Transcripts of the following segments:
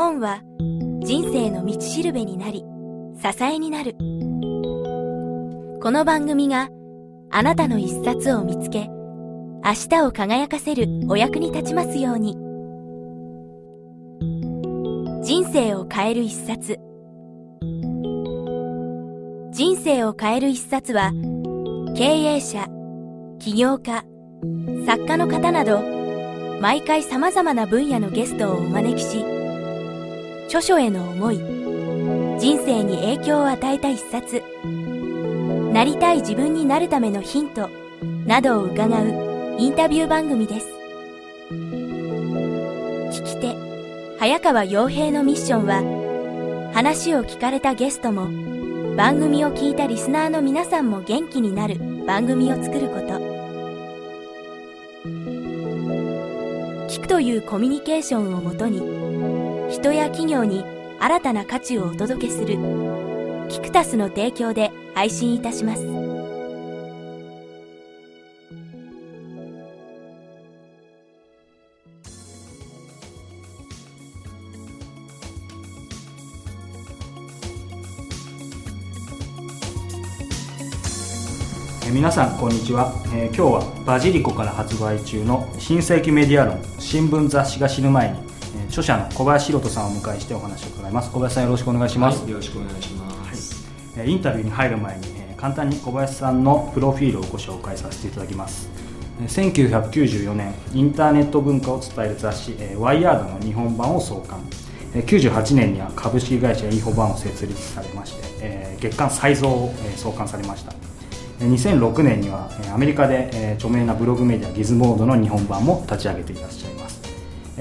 本は人生の道しるべになり支えになる。この番組があなたの一冊を見つけ明日を輝かせるお役に立ちますように。人生を変える一冊。人生を変える一冊は経営者起業家作家の方など毎回様々な分野のゲストをお招きし著書への思い人生に影響を与えた一冊。なりたい自分になるためのヒントなどを伺うインタビュー番組です。聞き手早川洋平のミッションは話を聞かれたゲストも番組を聞いたリスナーの皆さんも元気になる番組を作ること。聞くというコミュニケーションをもとに人や企業に新たな価値をお届けするキクタスの提供で配信いたします。えー皆さんこんにちは、えー今日はバジリコから発売中の新世紀メディア論新聞雑誌が死ぬ前に、著者の小林宏人さんをお迎えしてお話を伺います。小林さんよろしくお願いします、はい、よろしくお願いします。えーインタビューに入る前に、えー簡単に小林さんのプロフィールをご紹介させていただきます。えー1994年インターネット文化を伝える雑誌、えーワイヤードの日本版を創刊。えー98年には株式会社インフォバンを設立されまして、えー月刊再造を、えー創刊されました。えー2006年にはえーアメリカでえー著名なブログメディアギズモードの日本版も立ち上げていらっしゃいます。えー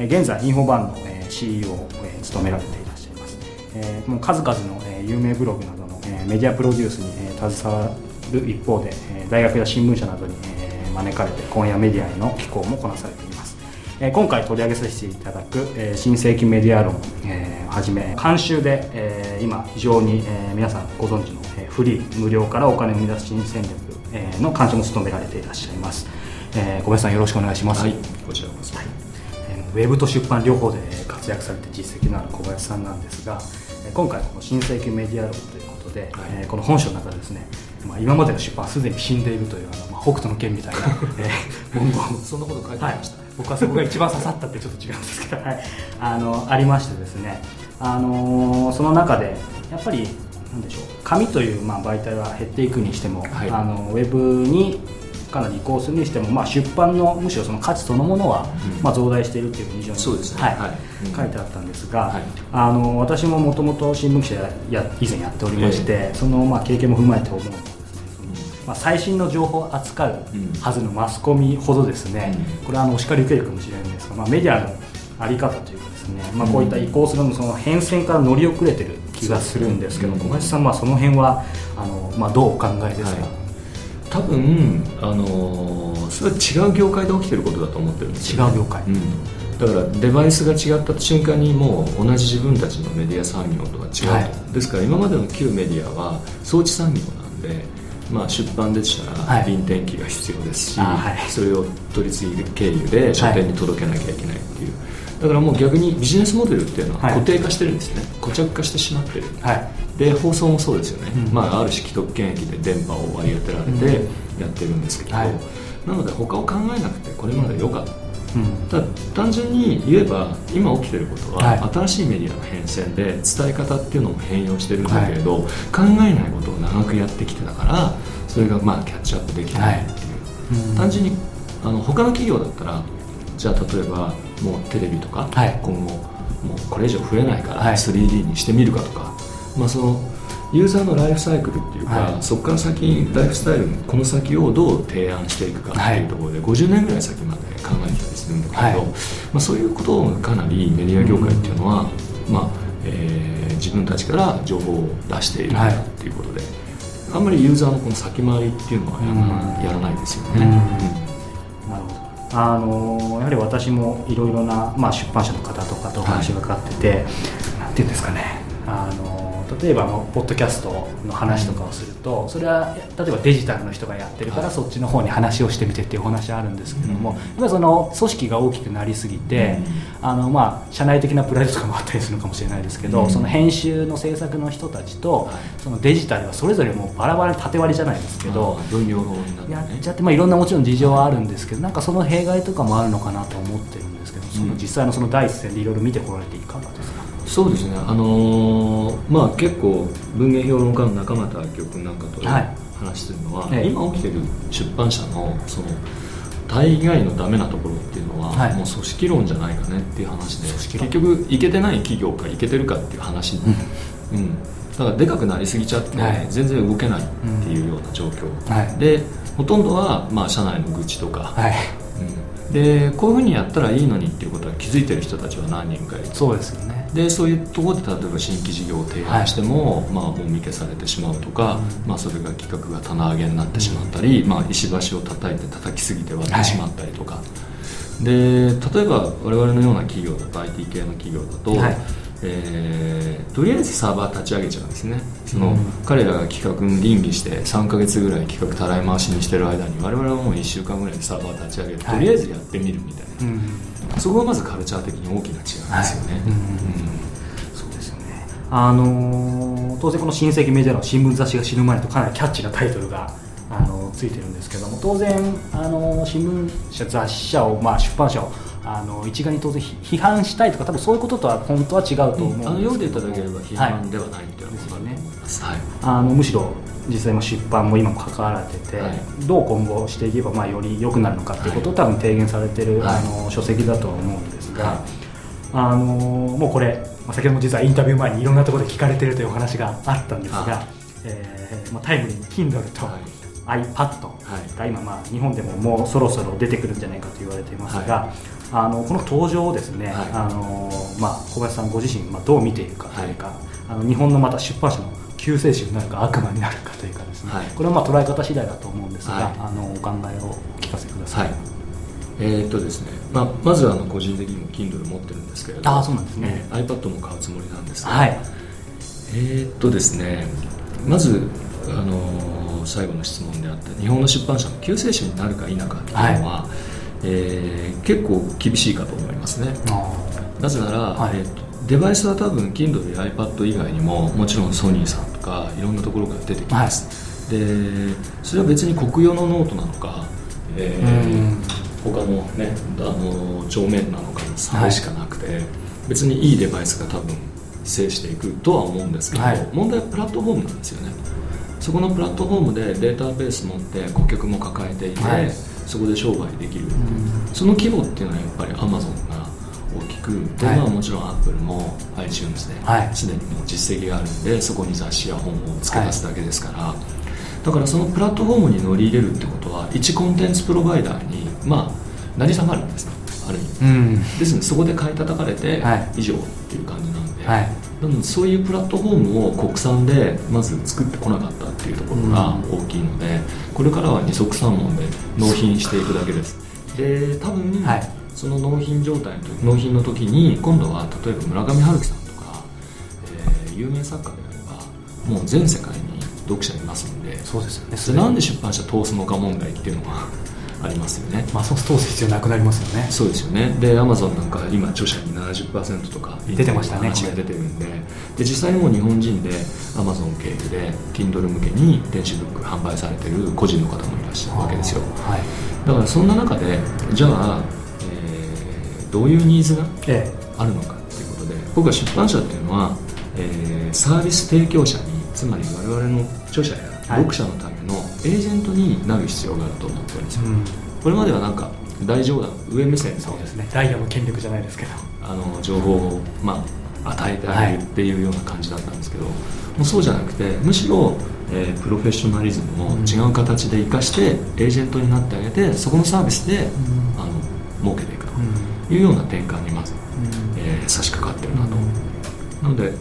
現在インフォバンのえー CEO をえー務められていらっしゃいます。えーもう数々のえー有名ブログなどのえーメディアプロデュースにえー携わる一方でえー大学や新聞社などにえー招かれて本やメディアへの寄稿もこなされています。えー今回取り上げさせていただく、えー新世紀メディア論、えーはじめ監修で、えー今非常に、えー皆さんご存知の、えーフリー無料からお金を生み出す新戦略、えーの監修も務められていらっしゃいます、えー小林さんよろしくお願いします、はい、こちらこそ。えーウェブと出版両方でえー活躍されて実績のある小林さんなんですがえー今回この新世紀メディア論ということで、えーこの本書の中でですね、まあ、今までの出版はすでに死んでいるというあの、まあ、北斗の拳みたいな、えー文言。をそんなこと書いてました。、僕はそこが一番刺さったってちょっと違うんですけど、はい、あのありましてですね、あのーその中でやっぱりなんでしょう紙というまあ媒体は減っていくにしても、はい。あのウェブにかなり移行するにしても、まあ、出版のむしろその価値そのものは、うん。まあ、増大しているっていうふうに非常にそうですね。はい。書いてあったんですが、はい。あの私ももともと新聞記者や以前やっておりまして、そのまあ経験も踏まえて思うのはですねそのまあ、最新の情報を扱ううん。はずのマスコミほどですね、うん。これはあのお叱り受けるかもしれないんですが、まあ、メディアのあり方というかですね、まあ、こういった移行するのその変遷から乗り遅れてる気がするんですけど、うん小林さんはその辺はあの、まあ、どうお考えですか、はい多分、あのーそれは違う業界で起きてることだと思ってるんですよ、ね、違う業界。うん、だからデバイスが違った瞬間にもう同じ自分たちのメディア産業とは違うと、はい。ですから今までの旧メディアは装置産業なんで、まあ、出版でしたはい。ら臨転機が必要ですし、あはい。それを取り次ぎ経由で書店に届けなきゃいけないっていう、だからもう逆にビジネスモデルっていうのははい。固定化してるんですね、固着化してしまってる。はい。で放送もそうですよね、うん。まあ、ある種既得権益で電波を割り当てられてやってるんですけど、はい。なので他を考えなくてこれまで良かった、うん。ただ単純に言えば今起きてることは、はい。新しいメディアの変遷で伝え方っていうのも変容してるんだけれど、考えないことを長くやってきてたからそれがまあキャッチアップできてないっていう、うん。単純にあの他の企業だったらじゃあ例えばもうテレビとか、はい。今後もうこれ以上増えないからはい。3D にしてみるかとか、まあ、そのユーザーのライフサイクルっていうか、はい。そこから先ライフスタイルこの先をどう提案していくかっていうところで、50年ぐらい先まで考えてたりするんだけど、はいまあ、そういうことをかなりメディア業界っていうのは、まあえー自分たちから情報を出しているんだっていうことで、あんまりユーザーのこの先回りっていうのはやら,、ないですようん。ね。なるほどあのやはり私もいろいろな、まあ、出版社の方とかとお話がかかってて、なんていうんですかね。あの例えばもうポッドキャストの話とかをすると、それは例えばデジタルの人がやってるから、そっちの方に話をしてみてっていうお話あるんですけども、やっぱりその組織が大きくなりすぎて、あのまあ社内的なプライドとかもあったりするのかもしれないですけど、その編集の制作の人たちと、そのデジタルはそれぞれもうバラバラに縦割りじゃないですけど、やっちゃって、まあ、いろんなもちろん事情はあるんですけどなんかその弊害とかもあるのかなと思ってるんですけど、その実際のその第一線でいろいろ見てこられていかがですか？そうですね、あのー、まあ、結構文芸評論家の中俣君なんかと話してるのは、はい、今起きてる出版社のその大概のダメなところっていうのは、はい、もう組織論じゃないかねっていう話で結局いけてない企業かいけてるかっていう話、うん、うん、だからでかくなりすぎちゃって、全然動けないっていうような状況、はい、でほとんどは、まあ、社内の愚痴とか、はい。うん、でこういうふうにやったらいいのにっていうことは気づいてる人たちは何人かいる。そうですよね。でそういうところで例えば新規事業を提案しても、はい、まあ、もみ消されてしまうとか、うん、まあ、それが企画が棚上げになってしまったり、うん、まあ、石橋を叩いて叩きすぎて割ってしまったりとか、はい、で例えば我々のような企業だと IT 系の企業だと、はいえー、とりあえずサーバー立ち上げちゃうんですね。その、うん、彼らが企画に倫理して3か月ぐらい企画たらい回しにしてる間に我々はもう1週間ぐらいでサーバー立ち上げて、とりあえずやってみるみたいな、うん、そこがまずカルチャー的に大きな違いですよね、はい。うん、そうですよね。あのー、当然この新世紀メジャーの新聞雑誌が死ぬ前とかなりキャッチなタイトルがあのついてるんですけども当然あの新聞社雑誌社を、まあ、出版社をあの一概に当然批判したいとか多分そういうこととは本当は違うと思うんですけど、うん、あの読んでいただければ批判ではないっていうのは、ね、はい、あのむしろ実際も出版も今も関わられてて、はい、どう今後していけばまあより良くなるのかっていうことを多分提言されてる、はい、あの書籍だとは思うんですが、はい、あのもうこれ先ほども実はインタビュー前にいろんなところで聞かれてるというお話があったんですが、えーまあ、タイムリーに Kindle と、iPad が今、まあ、日本でももうそろそろ出てくるんじゃないかと言われていますが、あのこの登場をですね、はい、あのまあ、小林さんご自身、まあ、どう見ているかというか、はい、あの日本のまた出版社の救世主になるか悪魔になるかというかですね、はい、これはまあ捉え方次第だと思うんですが、あのお考えをお聞かせください。えー、っとですねまあ、まずあの個人的にも Kindle 持ってるんですけれどあそうなんですね、えー、iPad も買うつもりなんですが、はい、えー、っとですねまず、あのー、最後の質問であった日本の出版社の救世主になるか否かっていうのは、はいえー、結構厳しいかと思いますね。なぜなら、はい、えーと、デバイスは多分 Kindle や iPad 以外にももちろんソニーさんとかいろんなところから出てきます、はい、でそれは別にコクヨのノートなのか、えー、他のねあの帳面なのかの差しかなくて、はい、別にいいデバイスが多分制していくとは思うんですけど、問題はプラットフォームなんですよね。そこのプラットフォームでデータベース持って顧客も抱えていて、そこで商売できる、その規模っていうのはやっぱりアマゾンが大きく。で、はい、まあ、もちろんアップルも iTunes ですで、にもう実績があるんでそこに雑誌や本を付け出すだけですから、はい、だからそのプラットフォームに乗り入れるってことは一コンテンツプロバイダーにまあ成り下がるんですねある意味、うん、ですのでそこで買い叩かれて以上っていう感じなんで、はい、なのでそういうプラットフォームを国産でまず作ってこなかったっていうところが大きいので、これからは二足三門で納品していくだけです。で多分、はい、その納品状態の時納品の時に今度は例えば村上春樹さんとか、えー、有名作家であればもう全世界に読者いますんでそうですよね。それなんで出版社通すのか問題っていうのがありますよね。まあそう通す必要なくなりますよね。そうですよね。でアマゾンなんか今著者に70%とか出てましたね。話が出てるんで。で実際にもう日本人でアマゾン経由で Kindle 向けに電子ブック販売されてる個人の方もいらっしゃるわけですよ、はい、だからそんな中でじゃあ、えー、どういうニーズがあるのかっていうことで、僕は出版社っていうのは、えー、サービス提供者につまり我々の著者や読者のためのエージェントになる必要があると思ってるんですよ、うん、これまではなんか大冗談上目線。そうですね。ダイヤの権力じゃないですけど。あの情報を、まあ、与えてあげるっていうような感じだったんですけど、はい、もうそうじゃなくてむしろ、えー、プロフェッショナリズムを違う形で生かして、エージェントになってあげてそこのサービスで、うん、あの儲けていくというような転換にまず、うん、えー、差し掛かってるなと、なので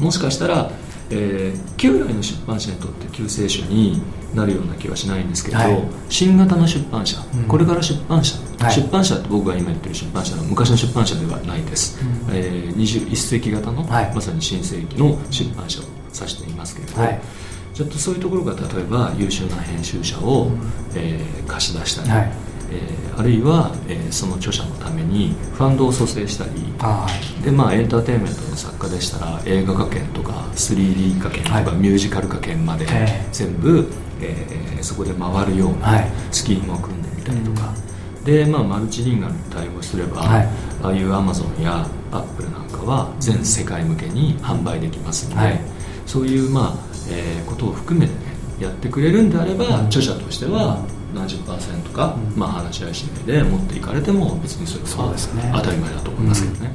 もしかしたらえー、旧来の出版社にとって救世主になるような気はしないんですけど、はい、新型の出版社、うん、これから出版社、はい、出版社って僕が今言ってる出版社の昔の出版社ではないです、うん、えー、21世紀型の、はい、まさに新世紀の出版社を指していますけれど、ちょっとそういうところが例えば優秀な編集者を、うん、えー、貸し出したり、えー、あるいは、えー、その著者のためにファンドを蘇生したりで、まあ、エンターテインメントの作家でしたら映画化権とか 3D 化権とか、はい、ミュージカル化権まで全部、えー、そこで回るようなスキームを組んでみたりとか、はい、で、まあ、マルチリンガルに対応すれば、はい、ああいうアマゾンやアップルなんかは全世界向けに販売できますので、そういう、まあえー、ことを含めて、ね、やってくれるんであれば、著者としては、何十パーセントか、うん、まあ、話し合いしないで持っていかれても別にそれは当たり前だと思いますけどね。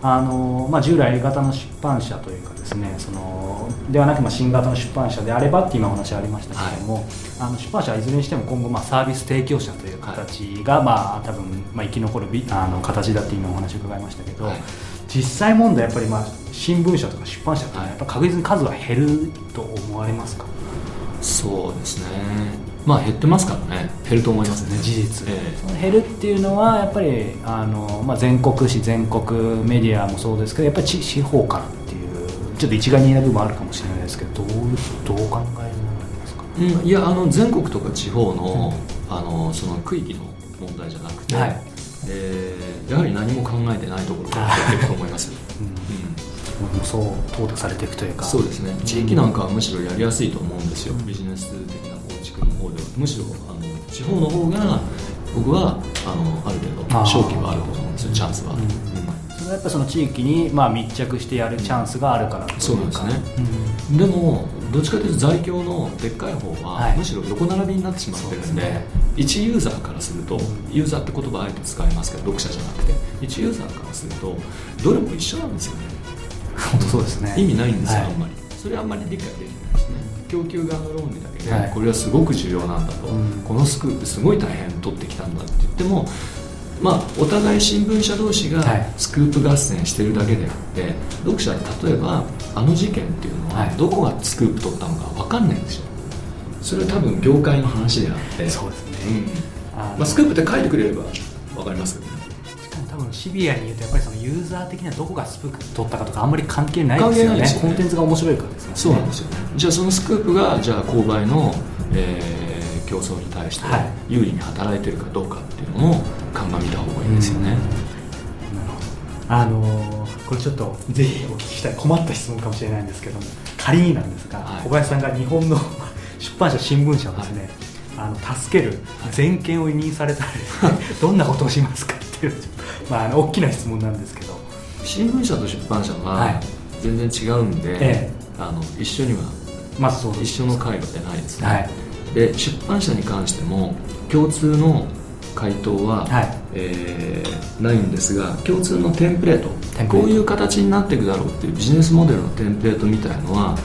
あのまあ、従来 A 型の出版社というかですねそのではなくまあ新型の出版社であればって今お話ありましたけれども、はい、あの出版社はいずれにしても今後まあサービス提供者という形が、はい、まあ、多分まあ生き残るあの形だって今お話を伺いましたけど、はい、実際問題やっぱりまあ新聞社とか出版社ってやっぱ確実に数は減ると思われますか？そうですねまあ減ってますからね。減ると思いますね事実、えー、減るっていうのはやっぱりあの、まあ、全国紙全国メディアもそうですけどやっぱり地方からっていうちょっと一概に言え部分あるかもしれないですけどどうどう考えうん、いやあの全国とか地方のうん、あのその区域の問題じゃなくて、はい、えー、やはり何も考えてないところからやっていくと思います うん、うん、そう淘汰されていくというか。そうですね。地域なんかはむしろやりやすいと思うんですよ、ビジネスむしろあの地方の方が僕はあのある程度勝機はあると思うんですよチャンスは、うん、それはやっぱその地域に、まあ、密着してやるチャンスがあるからそうなんですね、うん、でもどっちかというと在京のでっかい方は、むしろ横並びになってしまってるんで、ね、一ユーザーからするとユーザーって言葉あえて使いますけど読者じゃなくて一ユーザーからするとどれも一緒なんですよね。本当そうですね。意味ないんですよ、はい、あんまり。それあんまり理解できない供給側の論理だけで、はい、これはすごく重要なんだと、うん、このスクープすごい大変取ってきたんだって言ってもまあ、お互い新聞社同士がスクープ合戦してるだけであって、はい、読者例えばあの事件っていうのはどこがスクープ取ったのか分かんないんですよ。それは多分業界の話であって。そうですね、うん。まあ、スクープって書いてくれれば分かりますけどね分シビアに言うとやっぱりそのユーザー的にはどこがスクープ取ったかとかあんまり関係ないですよね、ね、コンテンツが面白いからですね。そうなんですよね。じゃあそのスクープがじゃあ購買の、えー、競争に対して有利に働いてるかどうかっていうのも鑑みた方がいいですよね、なるほど。あのー、これちょっとぜひお聞きしたい困った質問かもしれないんですけども仮になんですが、はい、小林さんが日本の 出版社新聞社をですね、はい、あの助ける全権を委任されたらね、どんなことをしますかっていうまあ、あの大きな質問なんですけど。新聞社と出版社は全然違うんで、はいええ、あの一緒には、まあ、そう一緒の会話でないですね、はい、で出版社に関しても共通の回答は、はい、えー、ないんですが共通のテンプレートこういう形になっていくだろうっていうビジネスモデルのテンプレートみたいのは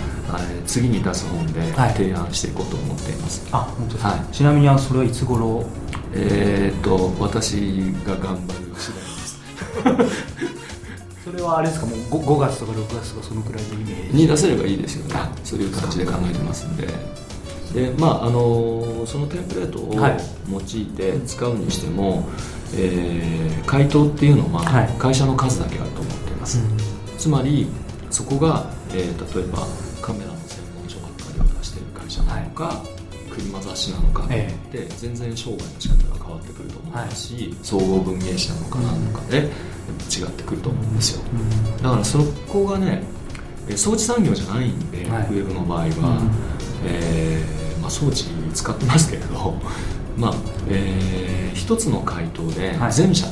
次に出す本で提案していこうと思っています、はい、あ本当ですか、はい、ちなみにそれはいつ頃？えー、っと私が頑張る それはあれですか？もう 5, 5月とか6月とかそのくらいのイメージ。に出せればいいですよね。そういう形で考えてますんで。でまああのそのテンプレートを用いて使うにしても、はい、えー、回答っていうのは会社の数だけあると思っています、はい、つまりそこが、えー、例えばカメラの専門書ばっかりを出している会社なのか、はい。車雑誌なのかって全然商売の仕方が変わってくると思いますし、はい、総合文芸誌なのかなのかで違ってくると思うんですよ、だからそこがね装置産業じゃないんで、はい、ウェブの場合は、えーまあ、装置使ってますけれど、まあえー、一つの回答で全社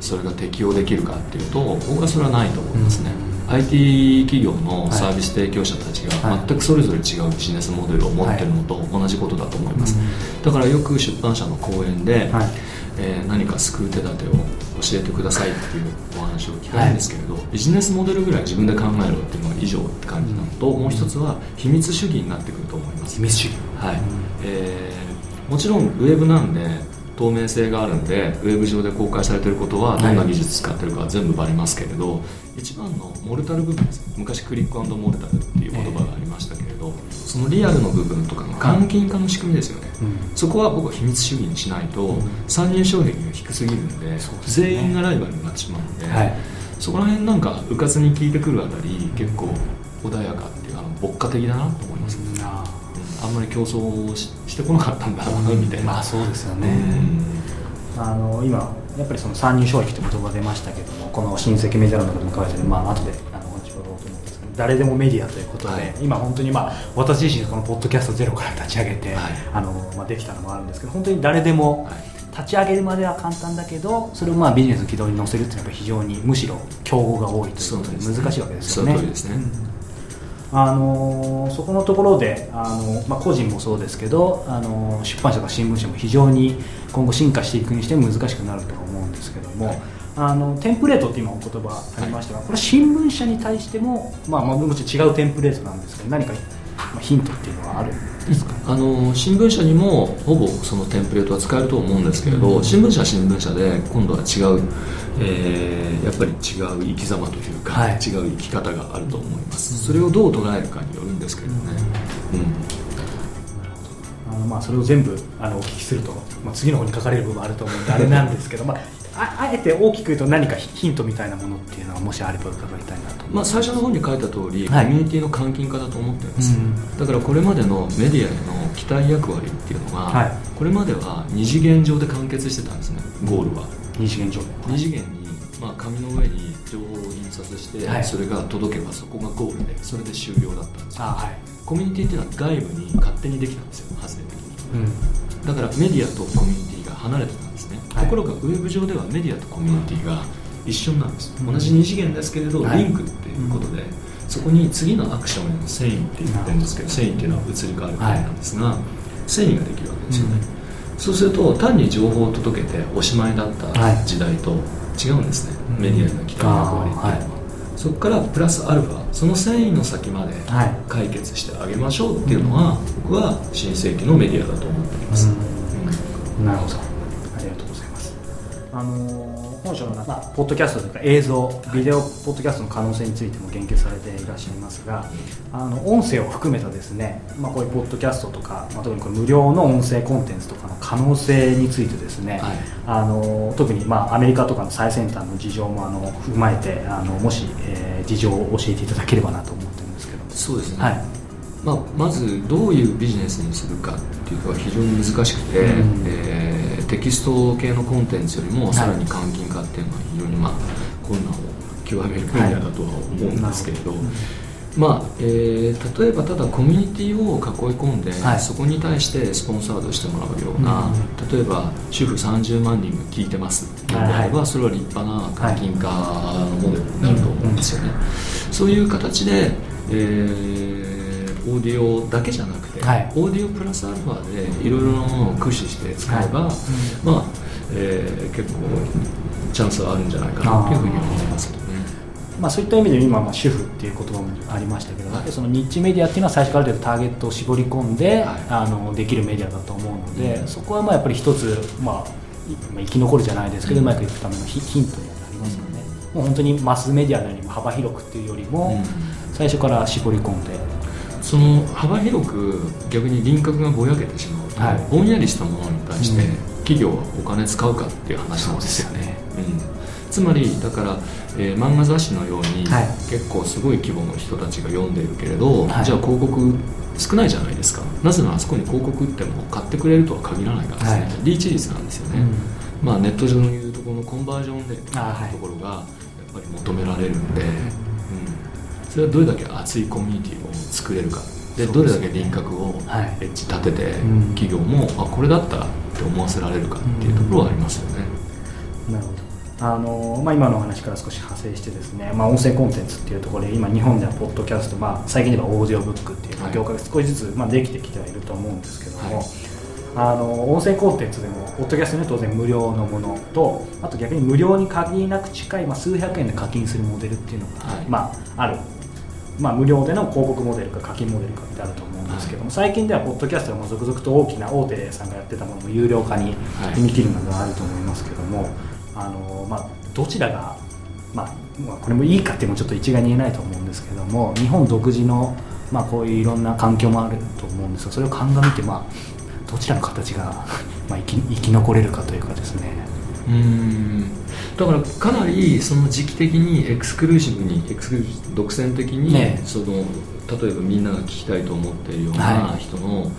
それが適用できるかっていうと僕はそれはないと思いますね、IT 企業のサービス提供者たちが全くそれぞれ違うビジネスモデルを持ってるのと同じことだと思います、だからよく出版社の講演で、はい、えー、何か救う手立てを教えてくださいっていうお話を聞かれるんですけれど、はい、ビジネスモデルぐらい自分で考えろっていうのが以上って感じなのと、もう一つは秘密主義になってくると思います。秘密主義。はい、えー、もちろんウェブなんで当透明性があるんでウェブ上で公開されてることはどんな技術使ってるか全部バレますけれど、はい、一番のモルタル部分です昔クリックモルタルっていう言葉がありましたけれど、えー、そのリアルの部分とかの換金化の仕組みですよね、うん、そこは僕は秘密主義にしないと、参入障壁が低すぎるんで、ね、全員がライバルになってしまうので、はい、そこら辺なんかうかつに聞いてくるあたり結構穏やかっていうあの牧歌的だなと思います、ね、あんまり競争してこなかったんだなみたいな、まあそうですよね、あの今やっぱりその参入障壁って言葉出ましたけどもこの親戚メディアの中でも書いてあるまあ後であのお話をと思うんですけど誰でもメディアということで、はい、今本当にまあ私自身このポッドキャストゼロから立ち上げて、はい、あのまあ、できたのもあるんですけど本当に誰でも、立ち上げるまでは簡単だけどそれをまあビジネスの軌道に乗せるっていうのは非常にむしろ競合が多いということで難しいわけですよね。そうですね、うんあのそこのところであの、まあ、個人もそうですけどあの出版社とか新聞社も非常に今後進化していくにして難しくなると思うんですけども、はい、あのテンプレートって今お言葉ありましたが、はい、これ新聞社に対しても、まあ、まあもちろん違うテンプレートなんですけど何かヒントっていうのはあるんですか？あの新聞社にもほぼそのテンプレートは使えると思うんですけれど、うん、新聞社は新聞社で今度は違う、えー、やっぱり違う生き様というか、はい、違う生き方があると思います、うん、それをどう捉えるかによるんですけどね、うん、あのまあそれを全部あのお聞きすると、まあ、次の方に書かれる部分あると思うんであれなんですけど、まあ、ああえて大きく言うと何かヒントみたいなものっていうのはもしあれば伺いたいなとまあ、最初の本に書いた通り、はい、コミュニティの換金化だと思っています、うん、だからこれまでのメディアへの期待役割っていうのが、はい、これまでは二次元上で完結してたんですねゴールは。二次元上。二次元に、まあ、紙の上に情報を印刷して、はい、それが届けばそこがゴールでそれで終了だったんですよ、はい、コミュニティっていうのは外部に勝手にできたんですよ発生的に、うん、だからメディアとコミュニティが離れてたんですね、ところがウェブ上ではメディアとコミュニティが一緒なんです。同じ二次元ですけれど、リンクっていうことで、そこに次のアクションへの繊維って言ってるんですけど繊維っていうのは移り変わることなんですが、繊維ができるわけですよね、そうすると単に情報を届けておしまいだった時代と違うんですね、メディアへの期待役割っていうのは、そこからプラスアルファその繊維の先まで解決してあげましょうっていうのは、僕は新世紀のメディアだと思っています、なるほど。ありがとうございます。あのー本書の中、ポッドキャストというか映像ビデオポッドキャストの可能性についても言及されていらっしゃいますがあの音声を含めたですね、まあ、こういうポッドキャストとか、まあ、特にこれ無料の音声コンテンツとかの可能性についてですね、はい、あの特に、まあ、アメリカとかの最先端の事情もあの踏まえてあのもし、えー、事情を教えていただければなと思ってるんですけど。そうですね、はい。まあ、まずどういうビジネスにするかっていうのは非常に難しくて、うん、えー、テキスト系のコンテンツよりもさらに換金化っていうのは非常にまあ困難を極める分野だとは思うんですけれど、はい、まあえー、例えばただコミュニティを囲い込んで、はい、そこに対してスポンサードしてもらうような、うん、例えば主婦30万人が聞いてますっていうのであれば、それは立派な換金化のモデルになると思うんですよね。そういう形で、えーディオだけじゃなくて、はい、オーディオプラスアルファでいろいろなものを駆使して使えば、はい、まあ、えー、結構チャンスはあるんじゃないかなというふうに思いますけどね。まあ、そういった意味で今、まあ、主婦っていう言葉もありましたけど、はい、そのニッチメディアっていうのは最初からある程度ターゲットを絞り込んで、はい、あのできるメディアだと思うので、うん、そこはまあやっぱり一つ、まあ、生き残るじゃないですけど、うまくいくためのヒントにはなりますよね、うん、もう本当にマスメディアのように幅広くっていうよりも、最初から絞り込んでその幅広く逆に輪郭がぼやけてしまうと、はい、ぼんやりしたものに対して企業はお金使うかっていう話なんですよね。うん、つまりだから、えー、漫画雑誌のように、はい、結構すごい規模の人たちが読んでいるけれど、はい、じゃあ広告少ないじゃないですか。なぜならあそこに広告っても買ってくれるとは限らないからですね、はい、リーチ率なんですよね、うん、まあ、ネット上のいうところのコンバージョンレートところがやっぱり求められるんで、それはどれだけ熱いコミュニティを作れるか。でどれだけ輪郭をエッジ立てて、企業もあこれだったらって思わせられるかっていうところはありますよね。なるほど。あのまあ、今の話から少し派生してですね、まあ、音声コンテンツっていうところで今日本ではポッドキャスト、まあ、最近ではオーディオブックっていう業界が少しずつ、まあ、できてきてはいると思うんですけども、はい、あの音声コンテンツでもポッドキャストには当然無料のものとあと逆に無料に限りなく近い、まあ、数百円で課金するモデルっていうのが、はい、まあ、あるまあ、無料での広告モデルか課金モデルかってあると思うんですけども、最近ではポッドキャストも続々と大きな大手さんがやってたものも有料化に踏み切るなどあると思いますけども、あのまあ、どちらが、まあ、これもいいかっていうのもちょっと一概に言えないと思うんですけども日本独自の、まあ、こういういろんな環境もあると思うんですがそれを鑑みて、まあ、どちらの形が、まあ、生き生き残れるかというかですね。うんだからかなりその時期的にエクスクルーシブにエクスクルーシブ独占的に、ね、その例えばみんなが聞きたいと思っているような人の、はい、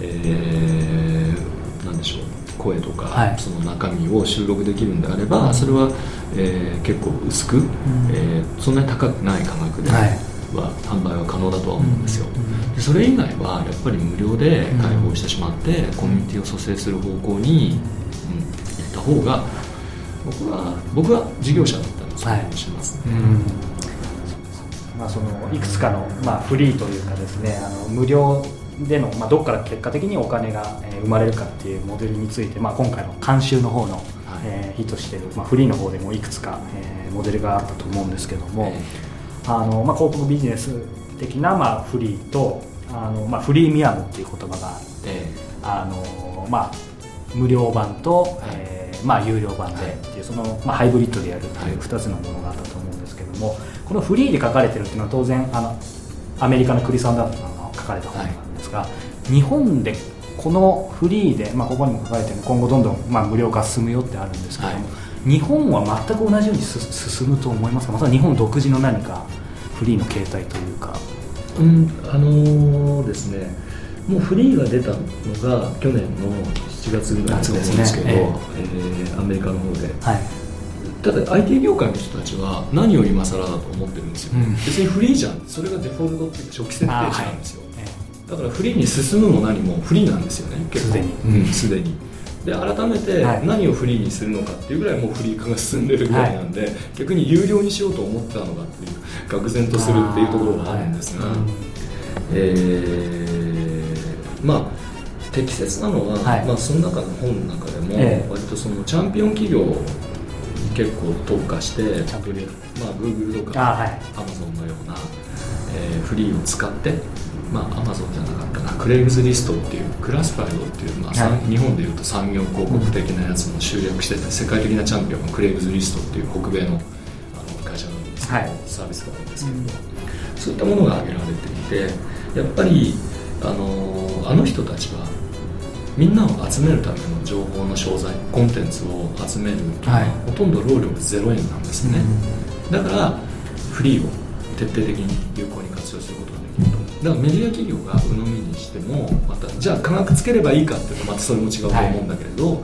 えー、なんでしょう声とか、はい、その中身を収録できるんであれば、それは、えー、結構薄く、うん、えー、そんなに高くない価格で、はい。は販売は可能だとは思うんですよ、でそれ以外はやっぱり無料で開放してしまって、コミュニティを蘇生する方向に、うん、行った方が僕は僕は事業者だったらそうしますまあ、そのいくつかの、まあ、フリーというかですねあの無料での、まあ、どこから結果的にお金が、えー、生まれるかっていうモデルについて、まあ、今回の監修の方の、はい、えー、ヒットしている、まあ、フリーの方でもいくつか、えー、モデルがあったと思うんですけども、えー、あのまあ、広告ビジネス的な、まあ、フリーとあの、まあ、フリーミアムっていう言葉があって、あのまあ、無料版と、えーまあ、有料版でっていうその、まあ、ハイブリッドでやるっていう2つのものがあったと思うんですけどもこのフリーで書かれてるっていうのは当然あのアメリカのクリス・アンダーソンが書かれた本なんですが、はい、日本でこのフリーで、まあ、ここにも書かれてる今後どんどん、まあ、無料化進むよってあるんですけども、はい、日本は全く同じように進むと思いますか？また日本独自の何かフリーの形態というか。うん、あのー、ですねもうフリーが出たのが去年の7月ぐらいだと思うんですけど、ねえー、えー、アメリカの方で、はい、ただ IT 業界の人たちは何を今更だと思ってるんですよ、うん、別にフリーじゃん。それがデフォルトっていうか初期設定値なんですよ、はい、だからフリーに進むも何もフリーなんですよね。結構。すでに。すで、うん、に。で改めて何をフリーにするのかっていうぐらいもうフリー化が進んでるぐらいなんで、はい、逆に有料にしようと思ってたのかっていう愕然とするっていうところがあるんですが、えー、まあ適切なのは、はい、まあ、その中の本の中でも、割とそのチャンピオン企業に結構特化して、まあ、Google とか Amazon のような、えー、フリーを使ってまあ、アマゾンじゃなかったなクレイグズリストっていうクラスファイドっていう、まあ、はい、日本でいうと産業広告的なやつも集約してて世界的なチャンピオンのクレイグズリストっていう北米のあの会社なんですけど、はい、サービスがあるんですけど、うん、そういったものが挙げられていてやっぱりあのあの人たちはみんなを集めるための情報の商材コンテンツを集めるとはい、ほとんど労力0円なんですね、うん、だからフリーを徹底的に有効に活用することができると。だからメディア企業が鵜呑みにしてもまたじゃあ価格つければいいかっていうとまたそれも違うと思うんだけれど、は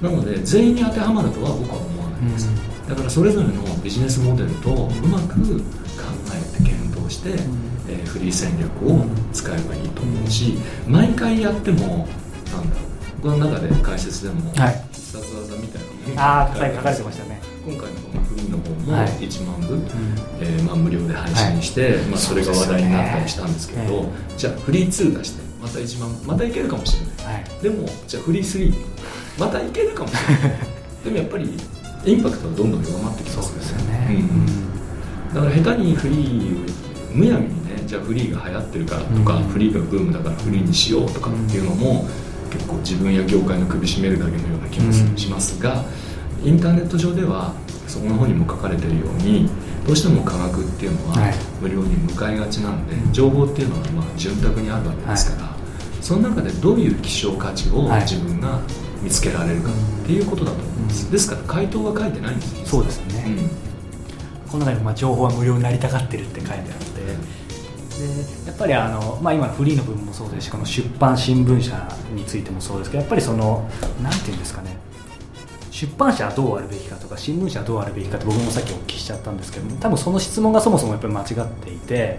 い、なので全員に当てはまるとは僕は思わないんです、うん、だからそれぞれのビジネスモデルとうまく考えて検討して、うん、えー、フリー戦略を使えばいいと思うし毎回やってもなんだ。ろうこの中で解説でも、はい、必殺技みたいなものが書かれてましたね。今回のこのフリーの方も1万部、はい、えー、まあ、無料で配信して、はい、まあ、それが話題になったりしたんですけど、ね、じゃあフリー2出してまた1万またいけるかもしれない、はい、でもじゃあフリー3またいけるかもしれない。でもやっぱりインパクトはどんどん弱まってきますよね、うん、だから下手にフリーをむやみにねじゃあフリーが流行ってるからとか、うん、フリーがブームだからフリーにしようとかっていうのも、結構自分や業界の首絞めるだけのような気もしますが、インターネット上ではそこの方にも書かれてるようにどうしても価格っていうのは無料に向かいがちなんで、情報っていうのはまあ潤沢にあるわけですから、その中でどういう希少価値を自分が見つけられるかっていうことだと思うん。です、ですから回答は書いてないんですそうですね、うん、この中にまあ情報は無料になりたがってるって書いてあってでやっぱりあの、まあ、今のフリーの部分もそうですしこの出版新聞社についてもそうですけどやっぱりそのなんていうんですかね出版社はどうあるべきかとか新聞社はどうあるべきかって僕もさっきお聞きしちゃったんですけども多分その質問がそもそもやっぱり間違っていて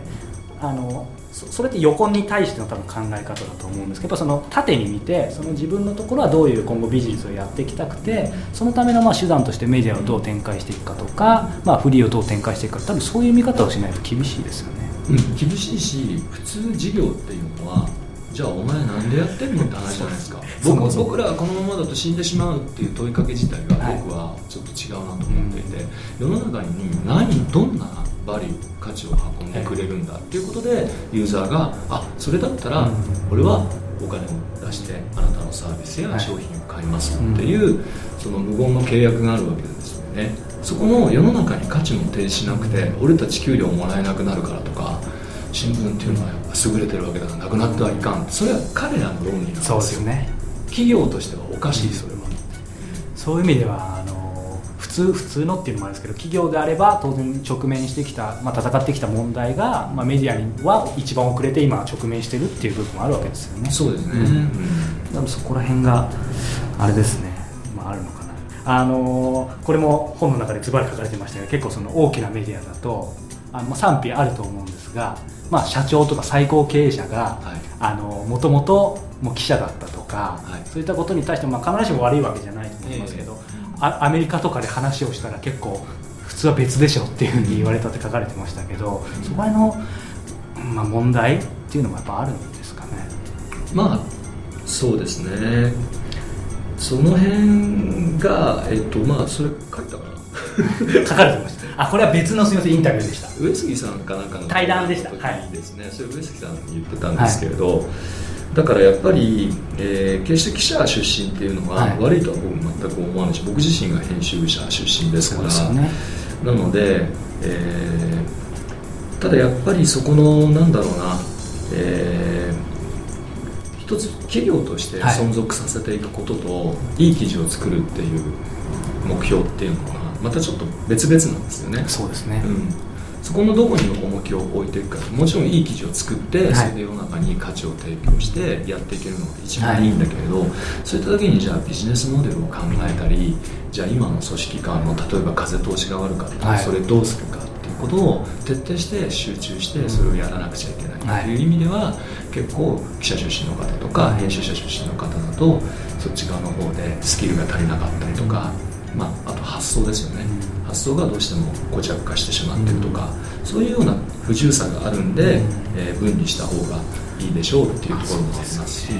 あのそれって横に対しての多分考え方だと思うんですけどその縦に見てその自分のところはどういう今後ビジネスをやっていきたくてそのためのまあ手段としてメディアをどう展開していくかとか、まあ、フリーをどう展開していくか多分そういう見方をしないと厳しいですよね。うん、厳しいし普通事業っていうのはじゃあお前なんでやってんのって話じゃないですか。僕僕らはこのままだと死んでしまうっていう問いかけ自体が僕はちょっと違うなと思っていて、はい、世の中に何どんなバリュー価値を運んでくれるんだっていうことでユーザーがあそれだったら俺はお金を出してあなたのサービスや商品を買いますっていう、その無言の契約があるわけですよねそこの世の中に価値も提示しなくて俺たち給料もらえなくなるからとか新聞っていうのはやっぱ優れてるわけだからなくなってはいかん。それは彼らの論理なんですよ。そうですね。企業としてはおかしいそれは、そういう意味ではあの普通普通のっていうのもあるんですけど企業であれば当然直面してきた、まあ、戦ってきた問題が、まあ、メディアには一番遅れて今直面してるっていう部分もあるわけですよね。そうですね、うん、多分そこら辺があれですね、まあ、あるのかなあのこれも本の中でズバリ書かれてましたけど結構その大きなメディアだとあの賛否あると思うんですがまあ、社長とか最高経営者がもともと記者だったとか、はい、そういったことに対しても、まあ、必ずしも悪いわけじゃないと思いますけど、えー、アメリカとかで話をしたら結構普通は別でしょっていうふうに言われたって書かれてましたけど、うん、そこへの、まあ、問題っていうのもやっぱあるんですかね。まあそうですねその辺が、えっとまあ、それ書いたかな。書かれてました。あこれは別のすみませんインタビューでした。上杉さんかなんかの対談でした。はいですね。それ上杉さん言ってたんですけれど、はい、だからやっぱり、えー、決して記者出身っていうのは悪いとは僕全く思わないし、僕自身が編集者出身ですから。ね、なので、えー、ただやっぱりそこのなんだろうな、えー、一つ企業として存続させていくことと、はい、いい記事を作るっていう目標っていうのはまたちょっと別々なんですよね。そうですね、うん。そこのどこに重きを置いていくか。もちろんいい記事を作って、はい、それで世の中に価値を提供してやっていけるのが一番いいんだけれど、はい、そういった時にじゃあビジネスモデルを考えたりじゃあ今の組織間の例えば風通しが悪かったらそれどうするかっていうことを徹底して集中してそれをやらなくちゃいけないという意味では結構記者出身の方とか編集者出身の方だとそっち側の方でスキルが足りなかったりとかまあ、あと発想ですよね、うん、発想がどうしても固着化してしまってるとか、うん、そういうような不自由さがあるんで、うん、えー、分離した方がいいでしょうっていうところもあります。し。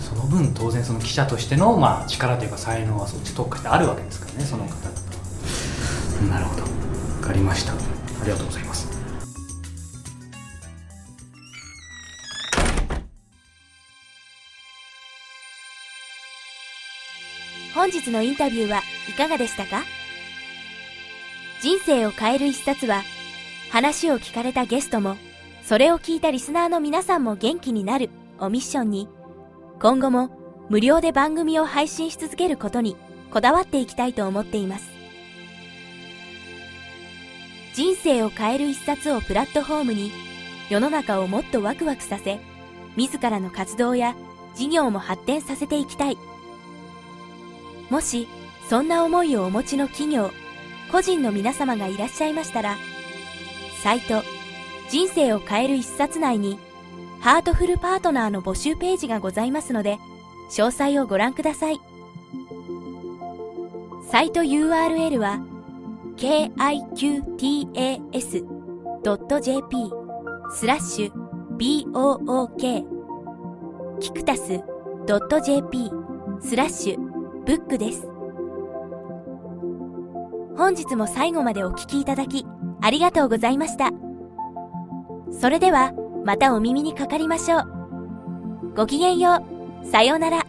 その分当然その記者としての、まあ、力というか才能はそっち特化してあるわけですからねその方々は。なるほど。分かりましたありがとうございます。本日のインタビューはいかがでしたか？人生を変える一冊は話を聞かれたゲストもそれを聞いたリスナーの皆さんも元気になるをミッションに今後も無料で番組を配信し続けることにこだわっていきたいと思っています。人生を変える一冊をプラットフォームに世の中をもっとワクワクさせ自らの活動や事業も発展させていきたいもし、そんな思いをお持ちの企業、個人の皆様がいらっしゃいましたら、サイト、人生を変える一冊内に、ハートフルパートナーの募集ページがございますので、詳細をご覧ください。サイト URL は、kiqtas.jp スラッシュ book キクタス .jp スラッシュブックです。本日も最後までお聞きいただき、ありがとうございました。それでは、またお耳にかかりましょう。ごきげんよう。さようなら。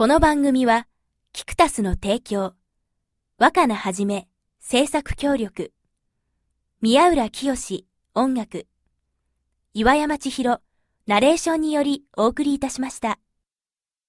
この番組は、キクタスの提供、若菜はじめ、制作協力、宮浦清志音楽、岩山千尋、ナレーションによりお送りいたしました。